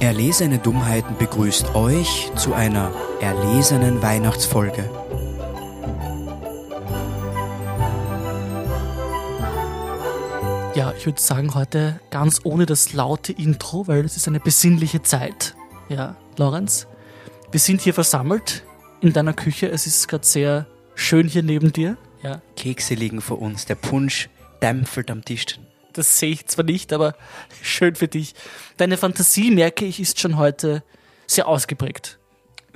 Erlesene Dummheiten begrüßt euch zu einer erlesenen Weihnachtsfolge. Ja, ich würde sagen, heute ganz ohne das laute Intro, weil es ist eine besinnliche Zeit. Ja, Lorenz, wir sind hier versammelt in deiner Küche. Es ist gerade sehr schön hier neben dir. Ja, Kekse liegen vor uns, der Punsch dämpfelt am Tisch. Das sehe ich zwar nicht, aber schön für dich. Deine Fantasie, merke ich, ist schon heute sehr ausgeprägt.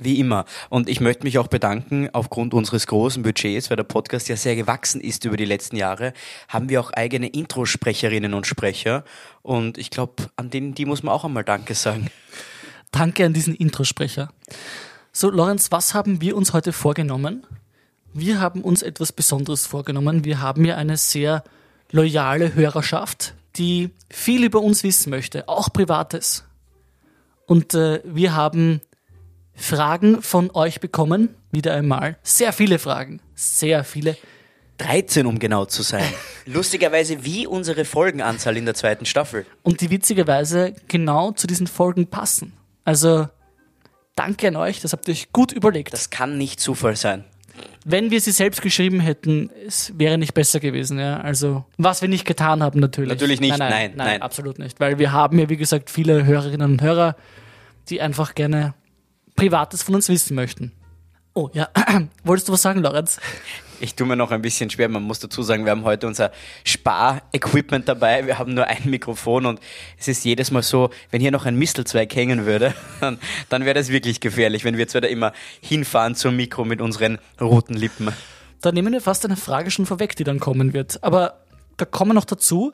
Wie immer. Und ich möchte mich auch bedanken, aufgrund unseres großen Budgets, weil der Podcast ja sehr gewachsen ist über die letzten Jahre, haben wir auch eigene Introsprecherinnen und Sprecher. Und ich glaube, an denen, die muss man auch einmal Danke sagen. Danke an diesen Introsprecher. So, Lorenz, was haben wir uns heute vorgenommen? Wir haben uns etwas Besonderes vorgenommen. Wir haben ja eine sehr loyale Hörerschaft, die viel über uns wissen möchte, auch Privates. Und äh, wir haben Fragen von euch bekommen, wieder einmal. Sehr viele Fragen, sehr viele. 13, um genau zu sein. Lustigerweise wie unsere Folgenanzahl in der zweiten Staffel. Und die witzigerweise genau zu diesen Folgen passen. Also danke an euch, das habt ihr euch gut überlegt. Das kann nicht Zufall sein. Wenn wir sie selbst geschrieben hätten, es wäre nicht besser gewesen, ja. Also, was wir nicht getan haben, natürlich. Natürlich nicht, Nein, nein, nein, nein, nein. absolut nicht. Weil wir haben ja, wie gesagt, viele Hörerinnen und Hörer, die einfach gerne Privates von uns wissen möchten. Oh, ja. Wolltest du was sagen, Lorenz? Ich tue mir noch ein bisschen schwer. Man muss dazu sagen, wir haben heute unser Spar-Equipment dabei. Wir haben nur ein Mikrofon und es ist jedes Mal so, wenn hier noch ein Mistelzweig hängen würde, dann, dann wäre das wirklich gefährlich, wenn wir jetzt wieder immer hinfahren zum Mikro mit unseren roten Lippen. Da nehmen wir fast eine Frage schon vorweg, die dann kommen wird. Aber da kommen wir noch dazu.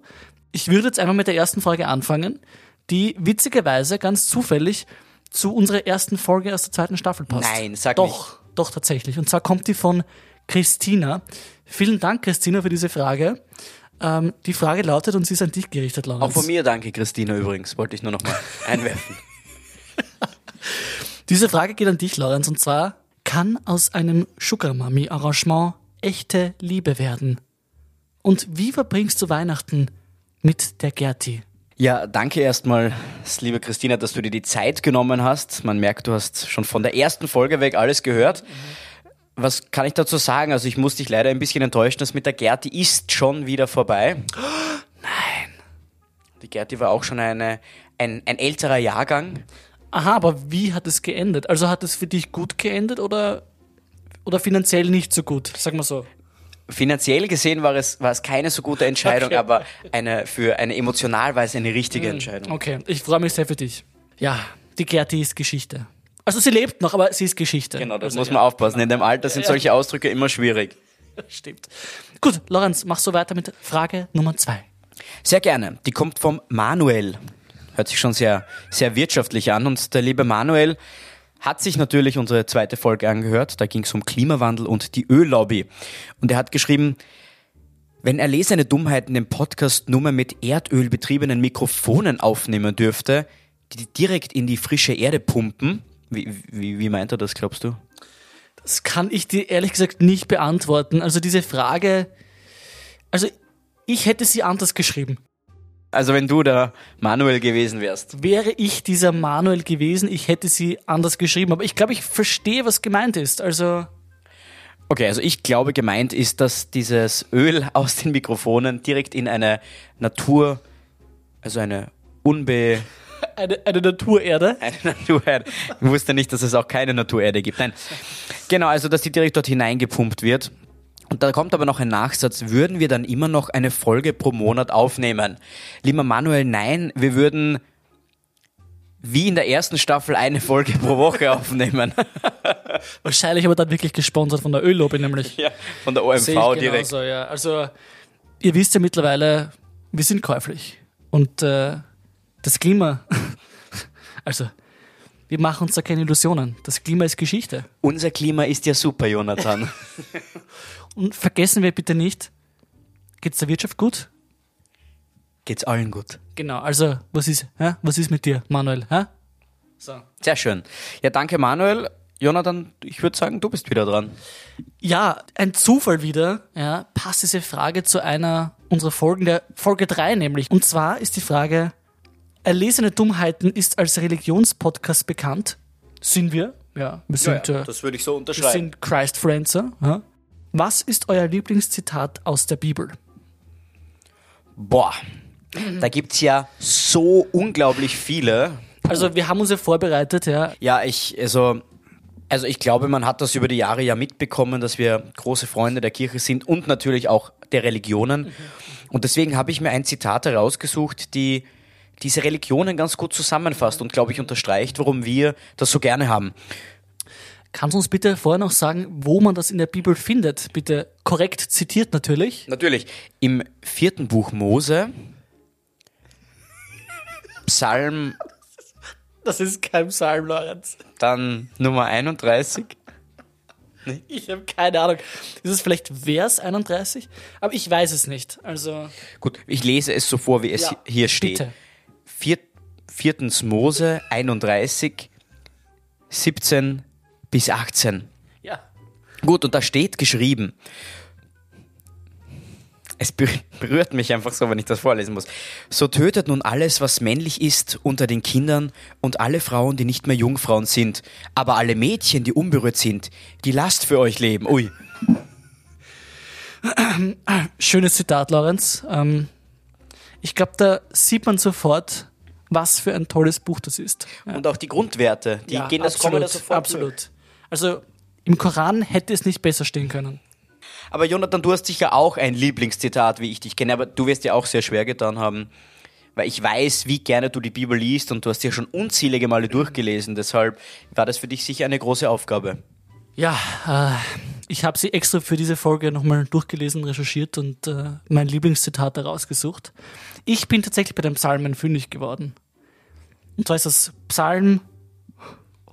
Ich würde jetzt einmal mit der ersten Frage anfangen, die witzigerweise ganz zufällig zu unserer ersten Folge aus der zweiten Staffel passt. Nein, sag Doch, doch tatsächlich. Und zwar kommt die von Christina. Vielen Dank, Christina, für diese Frage. Ähm, die Frage lautet, und sie ist an dich gerichtet, Lorenz. Auch von mir danke, Christina übrigens, wollte ich nur noch mal einwerfen. Diese Frage geht an dich, Lorenz, und zwar, kann aus einem Sugar Mami Arrangement echte Liebe werden? Und wie verbringst du Weihnachten mit der Gerti? Ja, danke erstmal, liebe Christina, dass du dir die Zeit genommen hast. Man merkt, du hast schon von der ersten Folge weg alles gehört. Was kann ich dazu sagen? Also ich muss dich leider ein bisschen enttäuschen, das mit der Gerti ist schon wieder vorbei. Nein. Die Gerti war auch schon eine, ein, ein älterer Jahrgang. Aha, aber wie hat es geendet? Also hat es für dich gut geendet oder, oder finanziell nicht so gut? Sag mal so. Finanziell gesehen war es, war es keine so gute Entscheidung, Okay. aber eine, für eine emotional war es eine richtige Entscheidung. Okay, ich freue mich sehr für dich. Ja, die Gerti ist Geschichte. Also sie lebt noch, aber sie ist Geschichte. Genau, das also, muss ja. man aufpassen. In dem Alter sind Ja. solche Ausdrücke immer schwierig. Stimmt. Gut, Lorenz, mach so weiter mit Frage Nummer zwei. Sehr gerne. Die kommt vom Manuel. Hört sich schon sehr, sehr wirtschaftlich an. Und der liebe Manuel hat sich natürlich unsere zweite Folge angehört. Da ging es um Klimawandel und die Öllobby. Und er hat geschrieben, wenn erlesene Dummheiten den Podcast nur mehr mit Erdöl betriebenen Mikrofonen aufnehmen dürfte, die direkt in die frische Erde pumpen, wie, wie, wie meint er das, glaubst du? Das kann ich dir ehrlich gesagt nicht beantworten. Also diese Frage, also ich hätte sie anders geschrieben. Also wenn du der Manuel gewesen wärst. Wäre ich dieser Manuel gewesen, ich hätte sie anders geschrieben. Aber ich glaube, ich verstehe, was gemeint ist. Also Okay, also ich glaube, gemeint ist, dass dieses Öl aus den Mikrofonen direkt in eine Natur, also eine unbe... eine, eine Naturerde. Eine Naturerde. Ich wusste nicht, dass es auch keine Naturerde gibt. Nein. Genau, also dass die direkt dort hineingepumpt wird. Und da kommt aber noch ein Nachsatz. Würden wir dann immer noch eine Folge pro Monat aufnehmen? Lieber Manuel, nein, wir würden wie in der ersten Staffel eine Folge pro Woche aufnehmen. Wahrscheinlich aber dann wirklich gesponsert von der Öllobby nämlich. ja, von der OMV direkt. genauso, ja. Also, ihr wisst ja mittlerweile, wir sind käuflich. Und äh, das Klima, also, wir machen uns da keine Illusionen. Das Klima ist Geschichte. Unser Klima ist ja super, Jonathan. Und vergessen wir bitte nicht, geht's der Wirtschaft gut? Geht's allen gut. Genau, also, was ist, hä? was ist mit dir, Manuel? Hä? So. Sehr schön. Ja, danke Manuel. Jonathan, ich würde sagen, du bist wieder dran. Ja, ein Zufall wieder, ja, passt diese Frage zu einer unserer Folgen, der Folge 3 nämlich. Und zwar ist die Frage, Erlesene Dummheiten ist als Religionspodcast bekannt. Sind wir? Ja, wir sind, äh, das würde ich so wir unterschreiben. sind Christ Friends. Ja? Was ist euer Lieblingszitat aus der Bibel? Boah, da gibt's ja so unglaublich viele. Also wir haben uns ja vorbereitet, ja. Ja, ich, also, also ich glaube, man hat das über die Jahre ja mitbekommen, dass wir große Freunde der Kirche sind und natürlich auch der Religionen. Und deswegen habe ich mir ein Zitat herausgesucht, die diese Religionen ganz gut zusammenfasst und, glaube ich, unterstreicht, warum wir das so gerne haben. Kannst du uns bitte vorher noch sagen, wo man das in der Bibel findet? Bitte korrekt zitiert natürlich. Natürlich, im vierten Buch Mose, Psalm, Das ist kein Psalm, Lorenz. dann Nummer 31. Ich habe keine Ahnung. Ist es vielleicht Vers 31? Aber ich weiß es nicht. Also, Gut, ich lese es so vor, wie es Ja, hier steht. bitte. Vier, viertens Mose 31, 17 bis 18. ja. Gut, und da steht geschrieben, es ber- berührt mich einfach so, wenn ich das vorlesen muss. So tötet nun alles, was männlich ist, unter den Kindern und alle Frauen, die nicht mehr Jungfrauen sind, aber alle Mädchen, die unberührt sind, die lasst für euch leben. Ui. Schönes Zitat, Lorenz. Ähm, ich glaube, da sieht man sofort, was für ein tolles Buch das ist. Und auch die Grundwerte, die gehen das kommen da sofort Absolut. Also im Koran hätte es nicht besser stehen können. Aber Jonathan, du hast sicher auch ein Lieblingszitat, wie ich dich kenne, aber du wirst dir auch sehr schwer getan haben, weil ich weiß, wie gerne du die Bibel liest und du hast sie ja schon unzählige Male durchgelesen, deshalb war das für dich sicher eine große Aufgabe. Ja, äh, ich habe sie extra für diese Folge nochmal durchgelesen, recherchiert und äh, mein Lieblingszitat herausgesucht. Ich bin tatsächlich bei den Psalmen fündig geworden. Und zwar ist das Psalm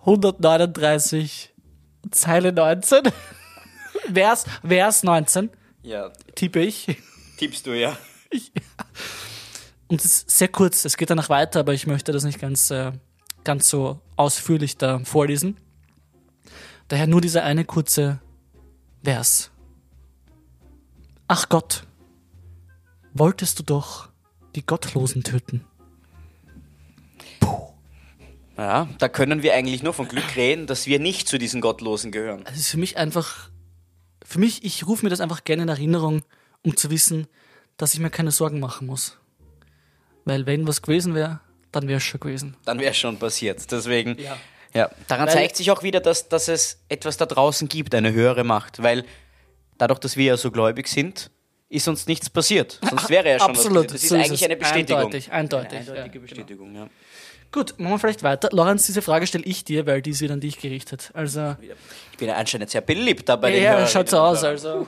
139, Zeile 19. Vers, Vers 19, Ja, tippe ich. tippst du ja. Und es ist sehr kurz, es geht danach weiter, aber ich möchte das nicht ganz, äh, ganz so ausführlich da vorlesen. Daher nur dieser eine kurze Vers. Ach Gott, wolltest du doch die Gottlosen töten? Ja, da können wir eigentlich nur von Glück reden, dass wir nicht zu diesen Gottlosen gehören. Das ist für mich einfach, für mich, ich rufe mir das einfach gerne in Erinnerung, um zu wissen, dass ich mir keine Sorgen machen muss. Weil wenn was gewesen wäre, dann wäre es schon gewesen. Dann wäre es schon passiert. Deswegen, Ja. ja, daran Weil- zeigt sich auch wieder, dass, dass es etwas da draußen gibt, eine höhere Macht, weil dadurch, dass wir ja so gläubig sind, ist uns nichts passiert. Sonst wäre ja schon Absolut, was passiert. Das ist so ist eigentlich es. eine Bestätigung. Eindeutig, eindeutig, Eine eindeutige ja, genau. Bestätigung, ja. Gut, machen wir vielleicht weiter. Lorenz, diese Frage stelle ich dir, weil die ist wieder an dich gerichtet. Also, Ich bin ja anscheinend sehr beliebt da bei den ja, Hörerinnen schaut so aus. Also,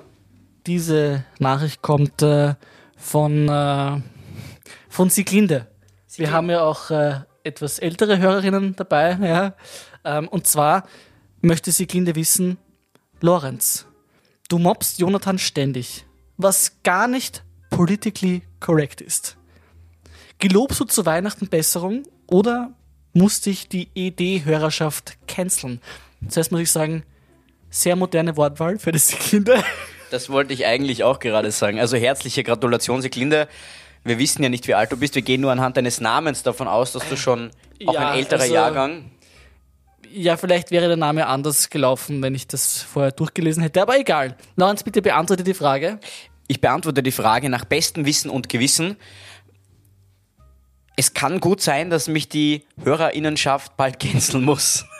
diese Nachricht kommt äh, von, äh, von Sieglinde. Wir haben ja auch äh, etwas ältere Hörerinnen dabei. Ja. Ähm, und zwar möchte Sieglinde wissen, Lorenz, du mobst Jonathan ständig, was gar nicht politically correct ist. Gelobst du zu Weihnachten Besserung oder muss dich die ED-Hörerschaft canceln? Zuerst muss ich sagen, sehr moderne Wortwahl für das Kinder. Das wollte ich eigentlich auch gerade sagen. Also herzliche Gratulation, Siglinde. Wir wissen ja nicht, wie alt du bist. Wir gehen nur anhand deines Namens davon aus, dass du schon auch Ja, ein älterer also- Jahrgang. Ja, vielleicht wäre der Name anders gelaufen, wenn ich das vorher durchgelesen hätte, aber egal. Lorenz, bitte beantworte die Frage. Ich beantworte die Frage nach bestem Wissen und Gewissen. Es kann gut sein, dass mich die Hörerinnenschaft bald canceln muss.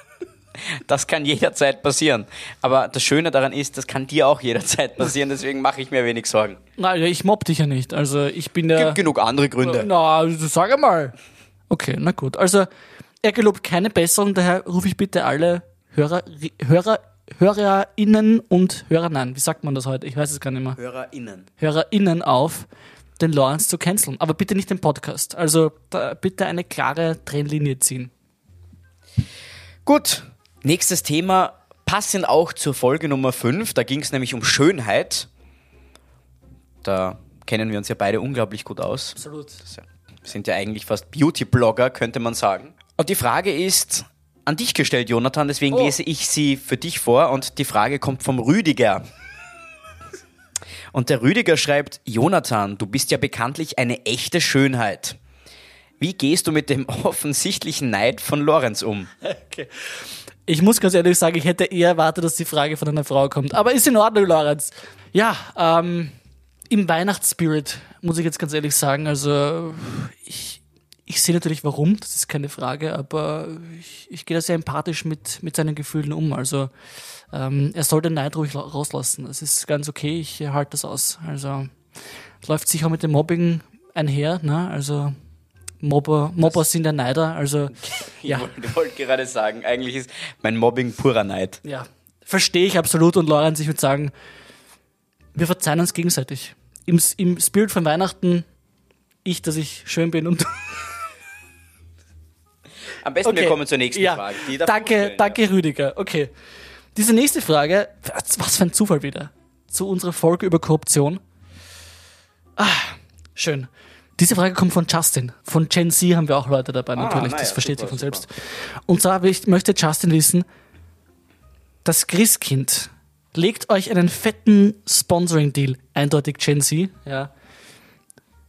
Das kann jederzeit passieren. Aber das Schöne daran ist, das kann dir auch jederzeit passieren, deswegen mache ich mir wenig Sorgen. Ja, ich mobb dich ja nicht. Also ich bin ja. Gibt genug andere Gründe. Na, sag einmal. Okay, na gut. Also er gelobt keine Besserung, daher rufe ich bitte alle Hörer, Hörer, HörerInnen und Hörer, nein, wie sagt man das heute? Ich weiß es gar nicht mehr. HörerInnen. HörerInnen auf, den Lawrence zu canceln. Aber bitte nicht den Podcast. Also da, bitte eine klare Trennlinie ziehen. Gut, nächstes Thema, passend auch zur Folge Nummer 5, da ging es nämlich um Schönheit. Da kennen wir uns ja beide unglaublich gut aus. Absolut. Wir sind ja eigentlich fast Beauty-Blogger, könnte man sagen. Und die Frage ist an dich gestellt, Jonathan, deswegen Oh. lese ich sie für dich vor und die Frage kommt vom Rüdiger. Und der Rüdiger schreibt, Jonathan, du bist ja bekanntlich eine echte Schönheit. Wie gehst du mit dem offensichtlichen Neid von Lorenz um? Okay. Ich muss ganz ehrlich sagen, ich hätte eher erwartet, dass die Frage von einer Frau kommt. Aber ist in Ordnung, Lorenz. Ja, ähm, im Weihnachtsspirit muss ich jetzt ganz ehrlich sagen. Also ich, ich sehe natürlich warum, das ist keine Frage, aber ich, ich gehe da sehr empathisch mit, mit seinen Gefühlen um. Also ähm, er soll den Neid ruhig rauslassen. Das ist ganz okay, ich halte das aus. Also läuft sicher mit dem Mobbing einher, ne? Also Mobber, Mobber sind ja Neider, also ja. Ich wollte wollt gerade sagen, eigentlich ist mein Mobbing purer Neid. Ja, verstehe ich absolut und Lorenz, ich würde sagen, wir verzeihen uns gegenseitig. Im, Im Spirit von Weihnachten, ich, dass ich schön bin und. Am besten Okay. wir kommen zur nächsten ja. Frage. Danke, stellen, danke Rüdiger. Okay. Diese nächste Frage, was für ein Zufall wieder. Zu unserer Folge über Korruption. Ah, schön. Diese Frage kommt von Justin. Von Gen Z haben wir auch Leute dabei, natürlich. na das ja, versteht super, sich von selbst. Und zwar möchte Justin wissen, das Christkind legt euch einen fetten Sponsoring-Deal, eindeutig Gen Z, ja,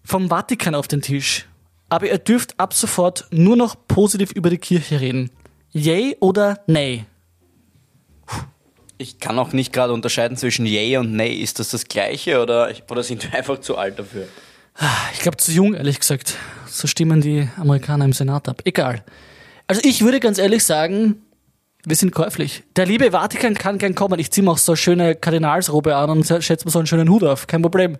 vom Vatikan auf den Tisch. Aber ihr dürft ab sofort nur noch positiv über die Kirche reden. Yay oder nay? Ich kann auch nicht gerade unterscheiden zwischen Yay und Nay. Ist das das Gleiche oder, oder sind wir einfach zu alt dafür? Ich glaube zu jung, ehrlich gesagt. So stimmen die Amerikaner im Senat ab. Egal. Also ich würde ganz ehrlich sagen, wir sind käuflich. Der liebe Vatikan kann gern kommen. Ich ziehe mir auch so eine schöne Kardinalsrobe an und schätze mir so einen schönen Hut auf. Kein Problem.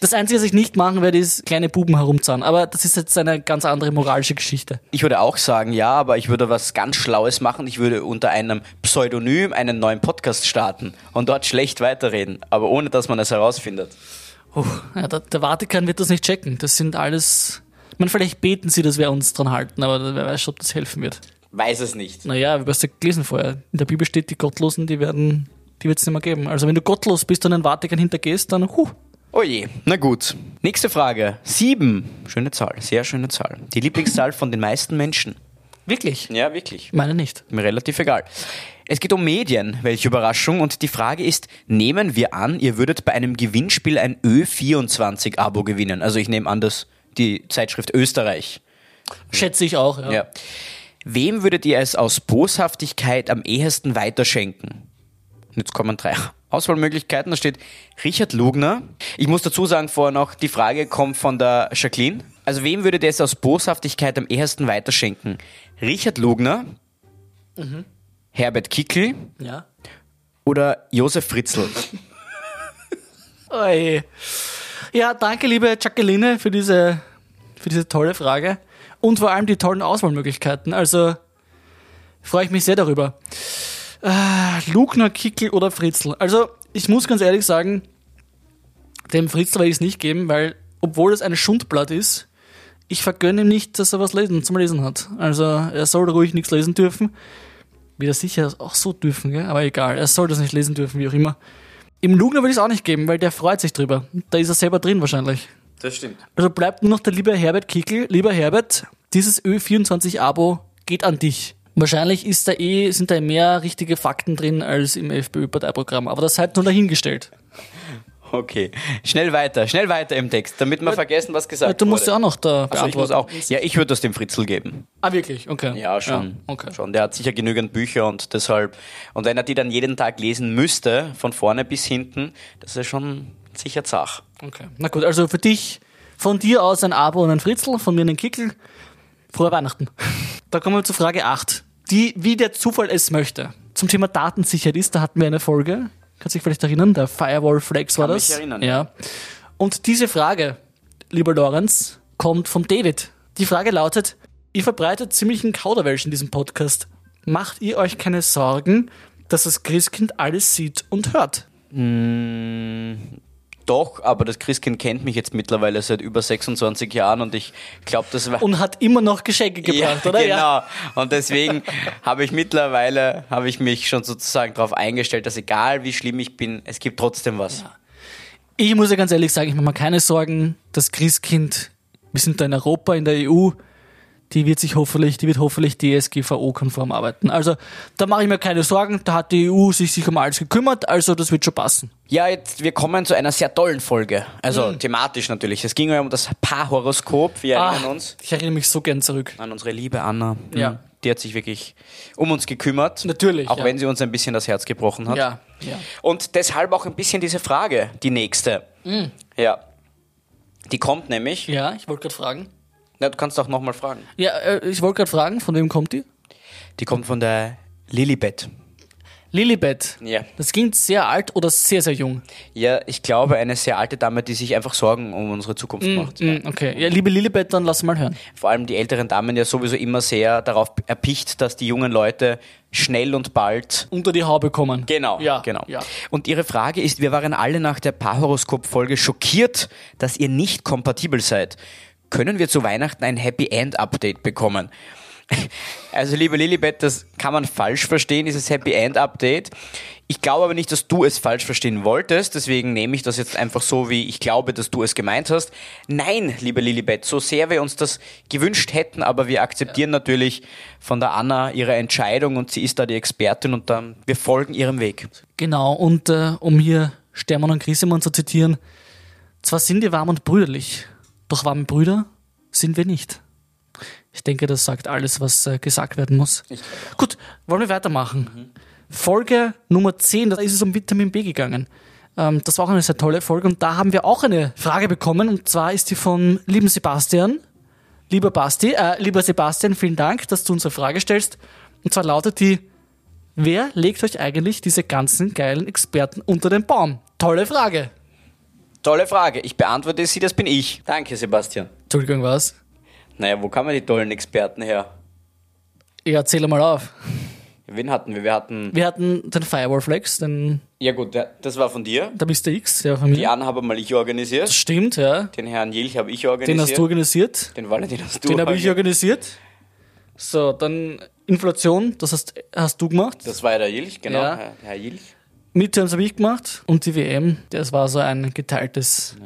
Das Einzige, was ich nicht machen werde, ist kleine Buben herumzahlen. Aber das ist jetzt eine ganz andere moralische Geschichte. Ich würde auch sagen, ja, aber ich würde was ganz Schlaues machen. Ich würde unter einem Pseudonym einen neuen Podcast starten und dort schlecht weiterreden, aber ohne dass man es herausfindet. Oh, ja, der, der Vatikan wird das nicht checken. Das sind alles... Ich meine, vielleicht beten sie, dass wir uns dran halten, aber wer weiß, ob das helfen wird. Weiß es nicht. Naja, du hast ja gelesen vorher. In der Bibel steht, die Gottlosen, die werden, die wird es nicht mehr geben. Also wenn du gottlos bist und den Vatikan hintergehst, dann, huh, Oh je, na gut. Nächste Frage. Sieben. Schöne Zahl, sehr schöne Zahl. Die Lieblingszahl von den meisten Menschen. wirklich? Ja, wirklich. Meine nicht. Mir relativ egal. Es geht um Medien, welche Überraschung. Und die Frage ist, nehmen wir an, ihr würdet bei einem Gewinnspiel ein Ö24-Abo gewinnen. Also ich nehme an, dass die Zeitschrift Österreich. Schätze ich auch, ja. Ja. Wem würdet ihr es aus Boshaftigkeit am ehesten weiterschenken? Jetzt kommen drei Auswahlmöglichkeiten. Da steht Richard Lugner. Ich muss dazu sagen, vorher noch, die Frage kommt von der Jacqueline. Also wem würdet ihr es aus Boshaftigkeit am ehesten weiterschenken? Richard Lugner, Herbert Kickl Ja. oder Josef Fritzl? Oi. Ja, danke, liebe Jacqueline, für diese, für diese tolle Frage. Und vor allem die tollen Auswahlmöglichkeiten. Also freue ich mich sehr darüber. Äh, Lugner, Kickel oder Fritzl. Also, ich muss ganz ehrlich sagen, dem Fritzl werde ich es nicht geben, weil, obwohl es ein Schundblatt ist, ich vergönne ihm nicht, dass er was lesen, zum Lesen hat. Also, er soll ruhig nichts lesen dürfen. Wird er sicher auch so dürfen, gell? aber egal, er soll das nicht lesen dürfen, wie auch immer. Im Lugner würde ich es auch nicht geben, weil der freut sich drüber. Da ist er selber drin wahrscheinlich. Das stimmt. Also bleibt nur noch der liebe Herbert Kickel. Lieber Herbert, dieses Ö24-Abo geht an dich. Wahrscheinlich ist da eh, sind da mehr richtige Fakten drin als im FPÖ-Parteiprogramm, aber das seid nur dahingestellt. Okay, schnell weiter, schnell weiter im Text, damit wir vergessen, was gesagt Du musst wurde. ja auch noch da also ich muss beantworten. auch. Ja, ich würde das dem Fritzl geben. Ah, wirklich? Okay. Ja, schon. okay. schon. Der hat sicher genügend Bücher und deshalb. Und wenn er die dann jeden Tag lesen müsste, von vorne bis hinten, das ist schon sicher zach. okay. Na gut, also für dich, von dir aus ein Abo und ein Fritzl, von mir einen Kickel. Frohe Weihnachten. Da kommen wir zu Frage 8. Die, wie der Zufall es möchte. Zum Thema Datensicherheit ist, da hatten wir eine Folge. Kannst du dich vielleicht erinnern? Der Firewall Flex war Kann das. mich erinnern, ja. Und diese Frage, lieber Lorenz, kommt vom David. Die Frage lautet, ihr verbreitet ziemlichen Kauderwelsch in diesem Podcast. Macht ihr euch keine Sorgen, dass das Christkind alles sieht und hört? Doch, aber das Christkind kennt mich jetzt mittlerweile seit über 26 Jahren und ich glaube, das war. Und hat immer noch Geschenke gebracht, ja, oder? Genau. Und deswegen habe ich mittlerweile, habe ich mich schon sozusagen darauf eingestellt, dass egal wie schlimm ich bin, es gibt trotzdem was. Ich muss ja ganz ehrlich sagen, ich mache mir keine Sorgen. Das Christkind, wir sind da in Europa, in der EU, die wird sich hoffentlich, die wird hoffentlich DSGVO-konform arbeiten. Also da mache ich mir keine Sorgen, da hat die EU sich, sich um alles gekümmert, also das wird schon passen. Ja, jetzt, wir kommen zu einer sehr tollen Folge. Also thematisch natürlich. Es ging ja um das Paarhoroskop, wir erinnern Ah, uns ich erinnere mich so gern zurück. an unsere liebe Anna. Ja. Mhm. Die hat sich wirklich um uns gekümmert. Natürlich, Auch ja. wenn sie uns ein bisschen das Herz gebrochen hat. Ja, ja. Und deshalb auch ein bisschen diese Frage, die nächste. Ja. Die kommt nämlich. Ja, ich wollte gerade fragen. Na, du kannst auch nochmal fragen. Ja, äh, ich wollte gerade fragen, von wem kommt die? Die kommt von der Lilibet. Lilibet. Ja. Das klingt sehr alt oder sehr, sehr jung. Ja, ich glaube, eine sehr alte Dame, die sich einfach Sorgen um unsere Zukunft macht. Mm, okay. Ja, liebe Lilibet, dann lass mal hören. Vor allem die älteren Damen ja sowieso immer sehr darauf erpicht, dass die jungen Leute schnell und bald Unter die Haube kommen. Genau, Ja, genau. ja. Und Ihre Frage ist, wir waren alle nach der Paarhoroskop-Folge schockiert, dass ihr nicht kompatibel seid. Können wir zu Weihnachten ein Happy End Update bekommen? Also, liebe Lilibet, das kann man falsch verstehen, dieses Happy End Update. Ich glaube aber nicht, dass du es falsch verstehen wolltest, deswegen nehme ich das jetzt einfach so, wie ich glaube, dass du es gemeint hast. Nein, liebe Lilibet, so sehr wir uns das gewünscht hätten, aber wir akzeptieren natürlich von der Anna ihre Entscheidung und sie ist da die Expertin und dann wir folgen ihrem Weg. Genau, und äh, um hier Stermann und Grisemann zu zitieren, zwar sind wir warm und brüderlich, doch warme Brüder sind wir nicht. Ich denke, das sagt alles, was äh, gesagt werden muss. Gut, wollen wir weitermachen. Folge Nummer 10, da ist es um Vitamin B gegangen. Ähm, das war auch eine sehr tolle Folge und da haben wir auch eine Frage bekommen und zwar ist die vom lieben Sebastian. Lieber Basti, äh, lieber Sebastian, vielen Dank, dass du unsere Frage stellst. Und zwar lautet die, wer legt euch eigentlich diese ganzen geilen Experten unter den Baum? Tolle Frage. Tolle Frage. Ich beantworte sie, das bin ich. Danke, Sebastian. Entschuldigung, was? Naja, wo kamen die tollen Experten her? Ja, erzähl mal auf. Wen hatten wir? Wir hatten. Wir hatten den Firewall-Flex, den, Ja, gut, der, das war von dir. der Mr. X, der von mir. Die Anna habe mal ich organisiert. Stimmt, ja. Den Herrn Jilch habe ich Den organisiert. hast du organisiert. Den Valentin hast du Den habe ich organisiert. So, dann Inflation, das hast, hast du gemacht. Das war ja der Jilch, genau. Ja. Herr, Herr Jilch. Midterms habe ich gemacht. Und die WM, das war so ein geteiltes.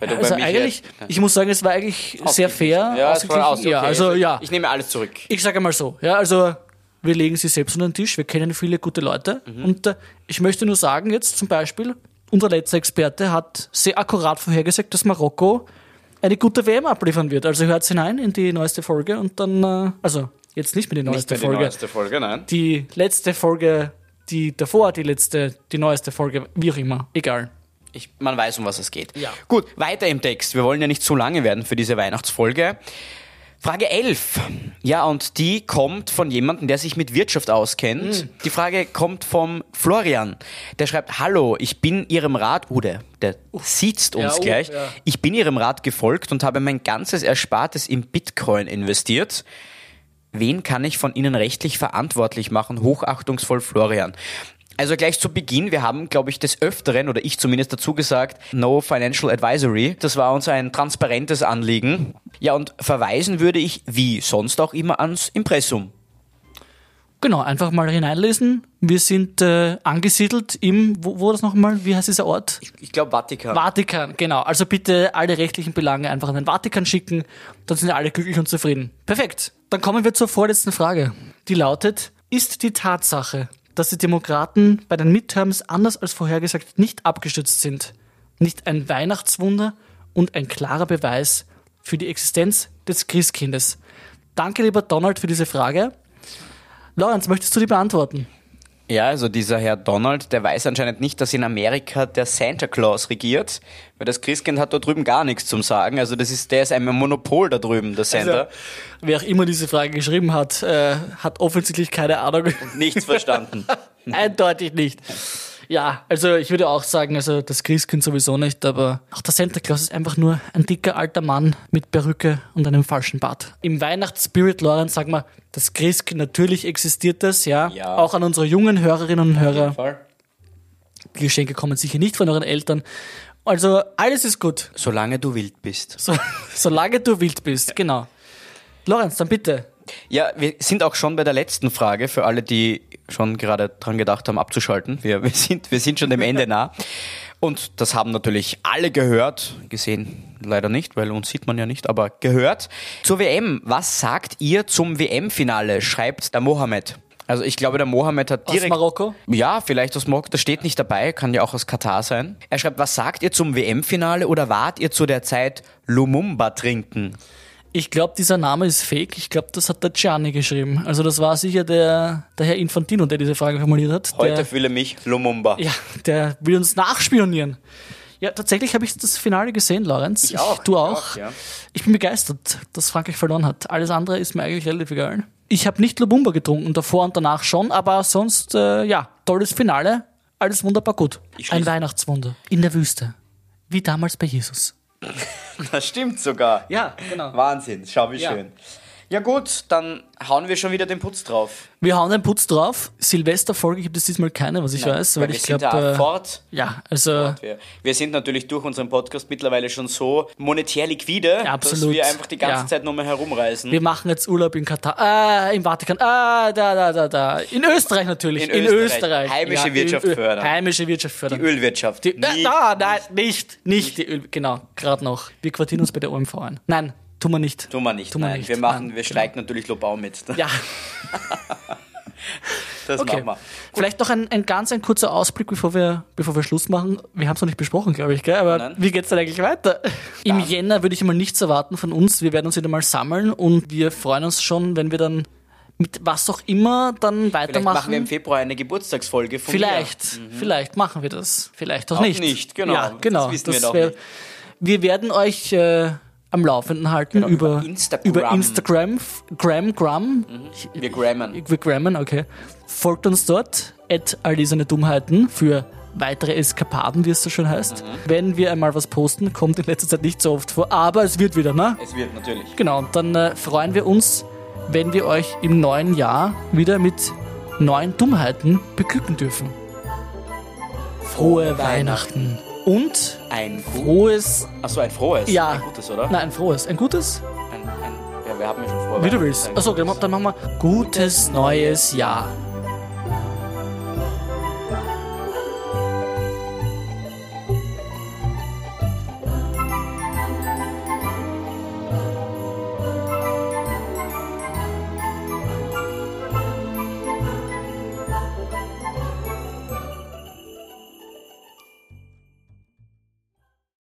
Du Also eigentlich, ja- ich muss sagen, es war eigentlich sehr fair. Ja, es war aus, okay. ja, also ja. Ich nehme alles zurück. Ich sage mal so, ja, also wir legen sie selbst unter den Tisch, wir kennen viele gute Leute und äh, ich möchte nur sagen jetzt zum Beispiel, unser letzter Experte hat sehr akkurat vorhergesagt, dass Marokko eine gute WM abliefern wird. Also hört hinein in die neueste Folge und dann, äh, also jetzt nicht mehr die Nicht neueste mehr die Folge, neueste Folge, nein. die letzte Folge, die davor, die letzte, die neueste Folge, wie auch immer, egal. Ich, man weiß, um was es geht. Ja. Gut, weiter im Text. Wir wollen ja nicht zu lange werden für diese Weihnachtsfolge. Frage 11. Ja, und die kommt von jemandem, der sich mit Wirtschaft auskennt. Hm. Die Frage kommt vom Florian. Der schreibt, hallo, ich bin Ihrem Rat, oh, der, der sieht's uns Ja, oh, gleich. ja. Ich bin Ihrem Rat gefolgt und habe mein ganzes Erspartes in Bitcoin investiert. Wen kann ich von Ihnen rechtlich verantwortlich machen? Hochachtungsvoll Florian. Also gleich zu Beginn, wir haben, glaube ich, des Öfteren, oder ich zumindest dazu gesagt, No Financial Advisory. Das war uns ein transparentes Anliegen. Ja, und verweisen würde ich, wie sonst auch immer, ans Impressum. Genau, einfach mal hineinlesen. Wir sind äh, angesiedelt im, wo, wo das nochmal? Wie heißt dieser Ort? Ich glaube Vatikan. Vatikan, genau. Also bitte alle rechtlichen Belange einfach an den Vatikan schicken, dann sind alle glücklich und zufrieden. Perfekt. Dann kommen wir zur vorletzten Frage. Die lautet, ist die Tatsache, dass die Demokraten bei den Midterms anders als vorhergesagt nicht abgestützt sind, nicht ein Weihnachtswunder und ein klarer Beweis für die Existenz des Christkindes? Danke, lieber Donald, für diese Frage. Lorenz, möchtest du die beantworten? Ja, also dieser Herr Donald, der weiß anscheinend nicht, dass in Amerika der Santa Claus regiert, weil das Christkind hat da drüben gar nichts zum Sagen. Also das ist, der ist ein Monopol da drüben, der Santa. Also, wer auch immer diese Frage geschrieben hat, äh, hat offensichtlich keine Ahnung. Nichts verstanden. Eindeutig nicht. Ja, also ich würde auch sagen, also das Christkind sowieso nicht, aber auch der Santa Claus ist einfach nur ein dicker alter Mann mit Perücke und einem falschen Bart. Im Weihnachtsspirit, Lorenz, sagen wir, das Christkind, natürlich existiert das, ja. Ja. Auch an unsere jungen Hörerinnen und Hörer. Fall. Die Geschenke kommen sicher nicht von euren Eltern. Also alles ist gut, Solange du wild bist. so, solange du wild bist, genau. Lorenz, dann bitte. Ja, wir sind auch schon bei der letzten Frage für alle, die schon gerade dran gedacht haben, abzuschalten. Wir, wir, sind, wir sind schon dem Ende nah. Und das haben natürlich alle gehört, gesehen leider nicht, weil uns sieht man ja nicht, aber gehört. Zur WM, was sagt ihr zum WM-Finale? Schreibt der Mohammed. Also ich glaube, der Mohammed hat direkt... Aus Marokko? Ja, vielleicht aus Marokko. Das steht nicht dabei, kann ja auch aus Katar sein. Er schreibt, was sagt ihr zum WM-Finale oder wart ihr zu der Zeit Lumumba trinken? Ich glaube, dieser Name ist fake. Ich glaube, das hat der Gianni geschrieben. Also das war sicher der, der Herr Infantino, der diese Frage formuliert hat. Heute der, fühle mich Lumumba. Ja, der will uns nachspionieren. Ja, tatsächlich habe ich das Finale gesehen, Lorenz. Ich auch, Du ich auch. auch, ja. Ich bin begeistert, dass Frankreich verloren hat. Alles andere ist mir eigentlich relativ egal. Ich habe nicht Lubumba getrunken, davor und danach schon, aber sonst, äh, ja, tolles Finale. Alles wunderbar gut. Ein Weihnachtswunder. In der Wüste. Wie damals bei Jesus. Das stimmt sogar. Ja, genau. Wahnsinn, schau wie Ja. schön. Ja gut, dann hauen wir schon wieder den Putz drauf. Wir hauen den Putz drauf. Silvesterfolge gibt es diesmal keine, was ich weiß, weil, wir ich sind glaube. ja Äh, fort. ja, also. Wir, wir sind natürlich durch unseren Podcast mittlerweile schon so monetär liquide, dass absolut. wir einfach die ganze Ja. Zeit nur mehr herumreisen. Wir machen jetzt Urlaub in Katar, äh, im Vatikan, ah, da, da, da, da. In Österreich natürlich. In In, Österreich. Österreich. Heimische in Wirtschaft Ö- fördern. Heimische Wirtschaft fördern. die Ölwirtschaft. Die, äh, nein, nicht, nicht die Öl, genau, gerade noch. Wir quartieren uns bei der OMV ein. Nein, tun wir nicht. Tun wir nicht. Tun wir nein. nicht. Wir machen, Nein, wir genau. streiken natürlich Lobau mit. Ja, Das okay. machen wir. Vielleicht noch ein, ein ganz ein kurzer Ausblick, bevor wir, bevor wir Schluss machen. Wir haben es noch nicht besprochen, glaube ich, gell? aber Nein. wie geht's denn eigentlich weiter? Im Jänner würde ich mal nichts erwarten von uns. Wir werden uns wieder mal sammeln und wir freuen uns schon, wenn wir dann mit was auch immer dann Vielleicht machen weitermachen. wir im Februar eine Geburtstagsfolge von Vielleicht, vielleicht machen wir das. Vielleicht auch, Mhm. Auch nicht. nicht, genau. Ja, genau. Das wissen wir noch wär- nicht. Wir werden euch äh, am Laufenden halten über, Genau, über Instagram. über Instagram, Gram, Gram. Wir grammen. Wir grammen, okay. Folgt uns dort, at erlesene Dummheiten für weitere Eskapaden, wie es so schön heißt. Mhm. Wenn wir einmal was posten, kommt in letzter Zeit nicht so oft vor, aber es wird wieder, ne? Es wird natürlich. Genau, und dann äh, freuen wir uns, wenn wir euch im neuen Jahr wieder mit neuen Dummheiten beglücken dürfen. Frohe Weihnachten. Und Ein frohes, Achso, ein frohes. Ja. Ein gutes, oder? nein, ein frohes, ein gutes, Ein, ein, ja, wir haben ja schon frohe wie du willst. Achso, dann machen wir gutes neues Jahr.